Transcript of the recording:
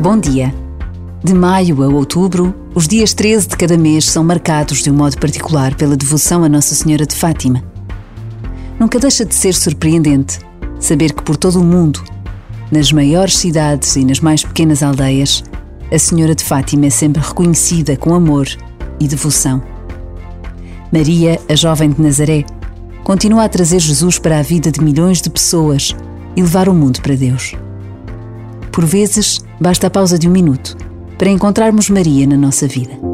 Bom dia! De maio a outubro, os dias 13 de cada mês são marcados de um modo particular pela devoção a Nossa Senhora de Fátima. Nunca deixa de ser surpreendente saber que por todo o mundo, nas maiores cidades e nas mais pequenas aldeias, a Senhora de Fátima é sempre reconhecida com amor e devoção. Maria, a jovem de Nazaré, continua a trazer Jesus para a vida de milhões de pessoas e levar o mundo para Deus. Por vezes, basta a pausa de um minuto para encontrarmos Maria na nossa vida.